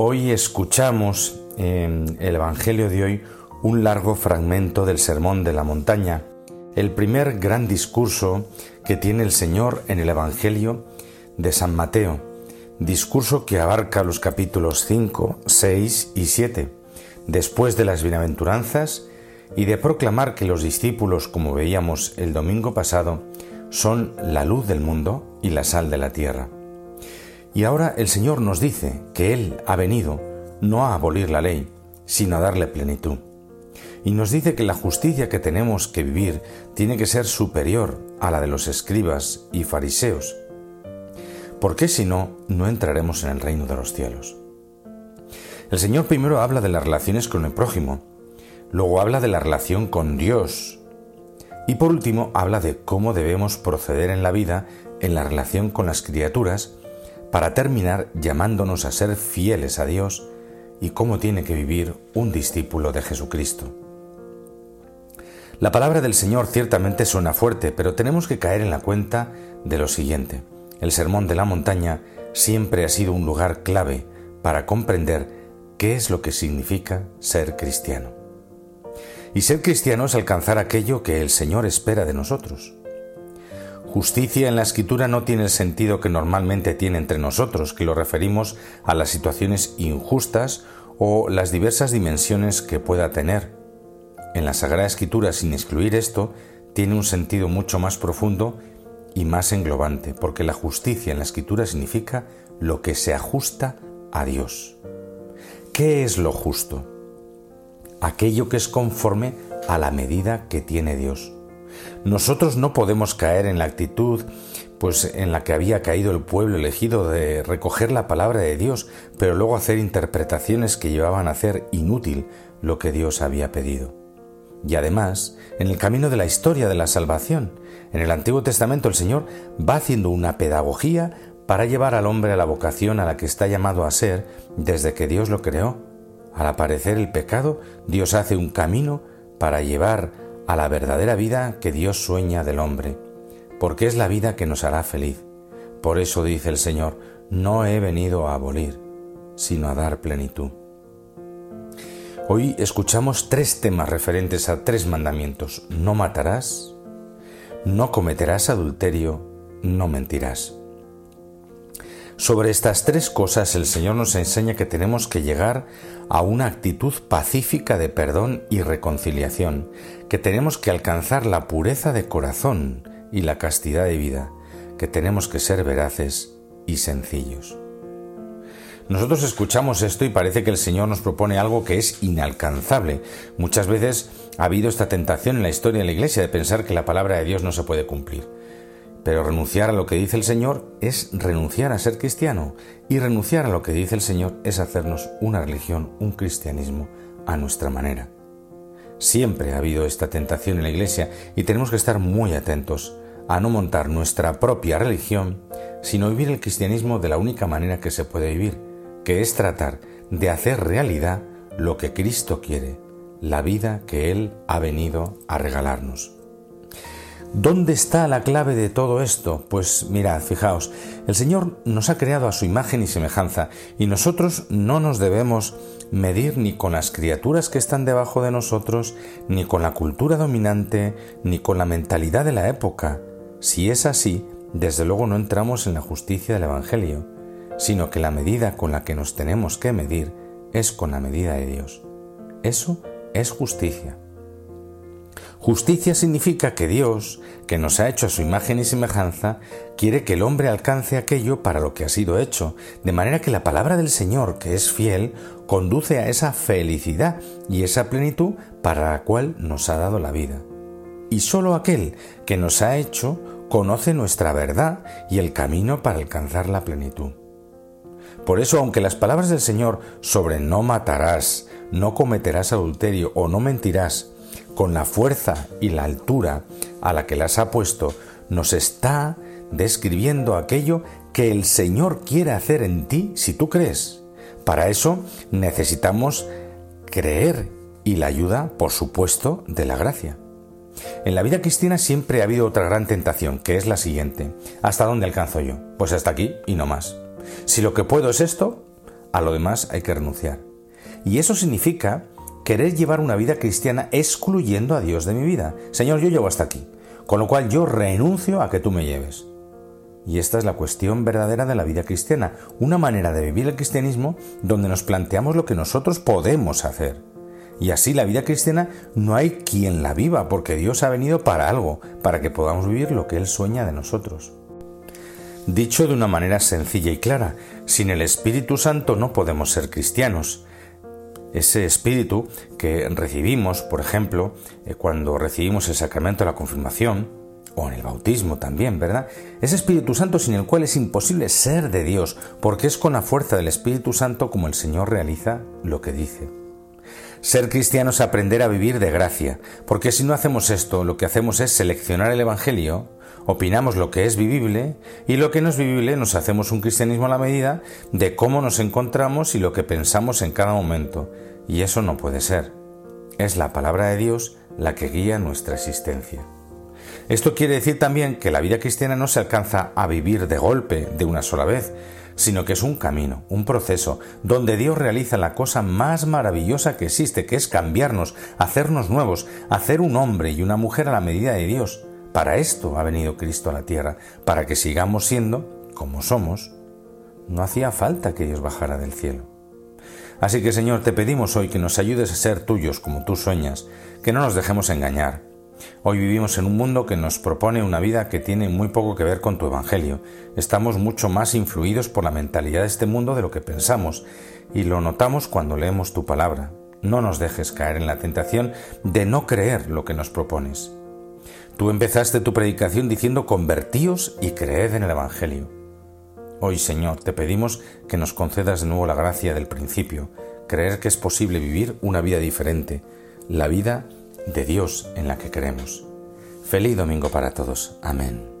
Hoy escuchamos en el Evangelio de hoy un largo fragmento del Sermón de la Montaña, el primer gran discurso que tiene el Señor en el Evangelio de San Mateo, discurso que abarca los capítulos 5, 6 y 7, después de las bienaventuranzas y de proclamar que los discípulos, como veíamos el domingo pasado, son la luz del mundo y la sal de la tierra. Y ahora el Señor nos dice que Él ha venido no a abolir la ley, sino a darle plenitud. Y nos dice que la justicia que tenemos que vivir tiene que ser superior a la de los escribas y fariseos, porque si no, no entraremos en el reino de los cielos. El Señor primero habla de las relaciones con el prójimo, luego habla de la relación con Dios y por último habla de cómo debemos proceder en la vida en la relación con las criaturas para terminar llamándonos a ser fieles a Dios y cómo tiene que vivir un discípulo de Jesucristo. La palabra del Señor ciertamente suena fuerte, pero tenemos que caer en la cuenta de lo siguiente. El Sermón de la Montaña siempre ha sido un lugar clave para comprender qué es lo que significa ser cristiano. Y ser cristiano es alcanzar aquello que el Señor espera de nosotros. Justicia en la escritura no tiene el sentido que normalmente tiene entre nosotros, que lo referimos a las situaciones injustas o las diversas dimensiones que pueda tener. En la Sagrada Escritura, sin excluir esto, tiene un sentido mucho más profundo y más englobante, porque la justicia en la Escritura significa lo que se ajusta a Dios. ¿Qué es lo justo? Aquello que es conforme a la medida que tiene Dios. Nosotros no podemos caer en la actitud pues en la que había caído el pueblo elegido de recoger la palabra de Dios, pero luego hacer interpretaciones que llevaban a hacer inútil lo que Dios había pedido. Y además, en el camino de la historia de la salvación, en el Antiguo Testamento el Señor va haciendo una pedagogía para llevar al hombre a la vocación a la que está llamado a ser desde que Dios lo creó. Al aparecer el pecado, Dios hace un camino para llevar a la verdadera vida que Dios sueña del hombre, porque es la vida que nos hará feliz. Por eso dice el Señor, no he venido a abolir, sino a dar plenitud. Hoy escuchamos tres temas referentes a tres mandamientos. No matarás, no cometerás adulterio, no mentirás. Sobre estas tres cosas el Señor nos enseña que tenemos que llegar a una actitud pacífica de perdón y reconciliación, que tenemos que alcanzar la pureza de corazón y la castidad de vida, que tenemos que ser veraces y sencillos. Nosotros escuchamos esto y parece que el Señor nos propone algo que es inalcanzable. Muchas veces ha habido esta tentación en la historia de la Iglesia de pensar que la palabra de Dios no se puede cumplir. Pero renunciar a lo que dice el Señor es renunciar a ser cristiano y renunciar a lo que dice el Señor es hacernos una religión, un cristianismo a nuestra manera. Siempre ha habido esta tentación en la Iglesia y tenemos que estar muy atentos a no montar nuestra propia religión, sino vivir el cristianismo de la única manera que se puede vivir, que es tratar de hacer realidad lo que Cristo quiere, la vida que Él ha venido a regalarnos. ¿Dónde está la clave de todo esto? Pues mirad, fijaos, el Señor nos ha creado a su imagen y semejanza y nosotros no nos debemos medir ni con las criaturas que están debajo de nosotros, ni con la cultura dominante, ni con la mentalidad de la época. Si es así, desde luego no entramos en la justicia del Evangelio, sino que la medida con la que nos tenemos que medir es con la medida de Dios. Eso es justicia. Justicia significa que Dios, que nos ha hecho a su imagen y semejanza, quiere que el hombre alcance aquello para lo que ha sido hecho, de manera que la palabra del Señor, que es fiel, conduce a esa felicidad y esa plenitud para la cual nos ha dado la vida. Y sólo aquel que nos ha hecho conoce nuestra verdad y el camino para alcanzar la plenitud. Por eso, aunque las palabras del Señor sobre no matarás, no cometerás adulterio o no mentirás, con la fuerza y la altura a la que las ha puesto, nos está describiendo aquello que el Señor quiere hacer en ti si tú crees. Para eso necesitamos creer y la ayuda, por supuesto, de la gracia. En la vida cristiana siempre ha habido otra gran tentación, que es la siguiente. ¿Hasta dónde alcanzo yo? Pues hasta aquí y no más. Si lo que puedo es esto, A lo demás hay que renunciar. Y eso significa querer llevar una vida cristiana excluyendo a Dios de mi vida. Señor, yo llevo hasta aquí, con lo cual yo renuncio a que tú me lleves. Y esta es la cuestión verdadera de la vida cristiana, una manera de vivir el cristianismo donde nos planteamos lo que nosotros podemos hacer. Y así la vida cristiana no hay quien la viva, porque Dios ha venido para algo, para que podamos vivir lo que Él sueña de nosotros. Dicho de una manera sencilla y clara, sin el Espíritu Santo no podemos ser cristianos. Ese espíritu que recibimos, por ejemplo, eh, cuando recibimos el sacramento de la confirmación, o en el bautismo también, ¿verdad? Ese Espíritu Santo sin el cual es imposible ser de Dios, porque es con la fuerza del Espíritu Santo como el Señor realiza lo que dice. Ser cristiano es aprender a vivir de gracia, porque si no hacemos esto, lo que hacemos es seleccionar el Evangelio, opinamos lo que es vivible y lo que no es vivible nos hacemos un cristianismo a la medida de cómo nos encontramos y lo que pensamos en cada momento, y eso no puede ser. Es la palabra de Dios la que guía nuestra existencia. Esto quiere decir también que la vida cristiana no se alcanza a vivir de golpe, de una sola vez, sino que es un camino, un proceso, donde Dios realiza la cosa más maravillosa que existe, que es cambiarnos, hacernos nuevos, hacer un hombre y una mujer a la medida de Dios. Para esto ha venido Cristo a la tierra, para que sigamos siendo como somos. No hacía falta que Dios bajara del cielo. Así que Señor, te pedimos hoy que nos ayudes a ser tuyos como tú sueñas, que no nos dejemos engañar, Hoy vivimos en un mundo que nos propone una vida que tiene muy poco que ver con tu Evangelio. Estamos mucho más influidos por la mentalidad de este mundo de lo que pensamos, y lo notamos cuando leemos tu palabra. No nos dejes caer en la tentación de no creer lo que nos propones. Tú empezaste tu predicación diciendo convertíos y creed en el Evangelio. Hoy, Señor, te pedimos que nos concedas de nuevo la gracia del principio, creer que es posible vivir una vida diferente, la vida de Dios en la que creemos. Feliz domingo para todos. Amén.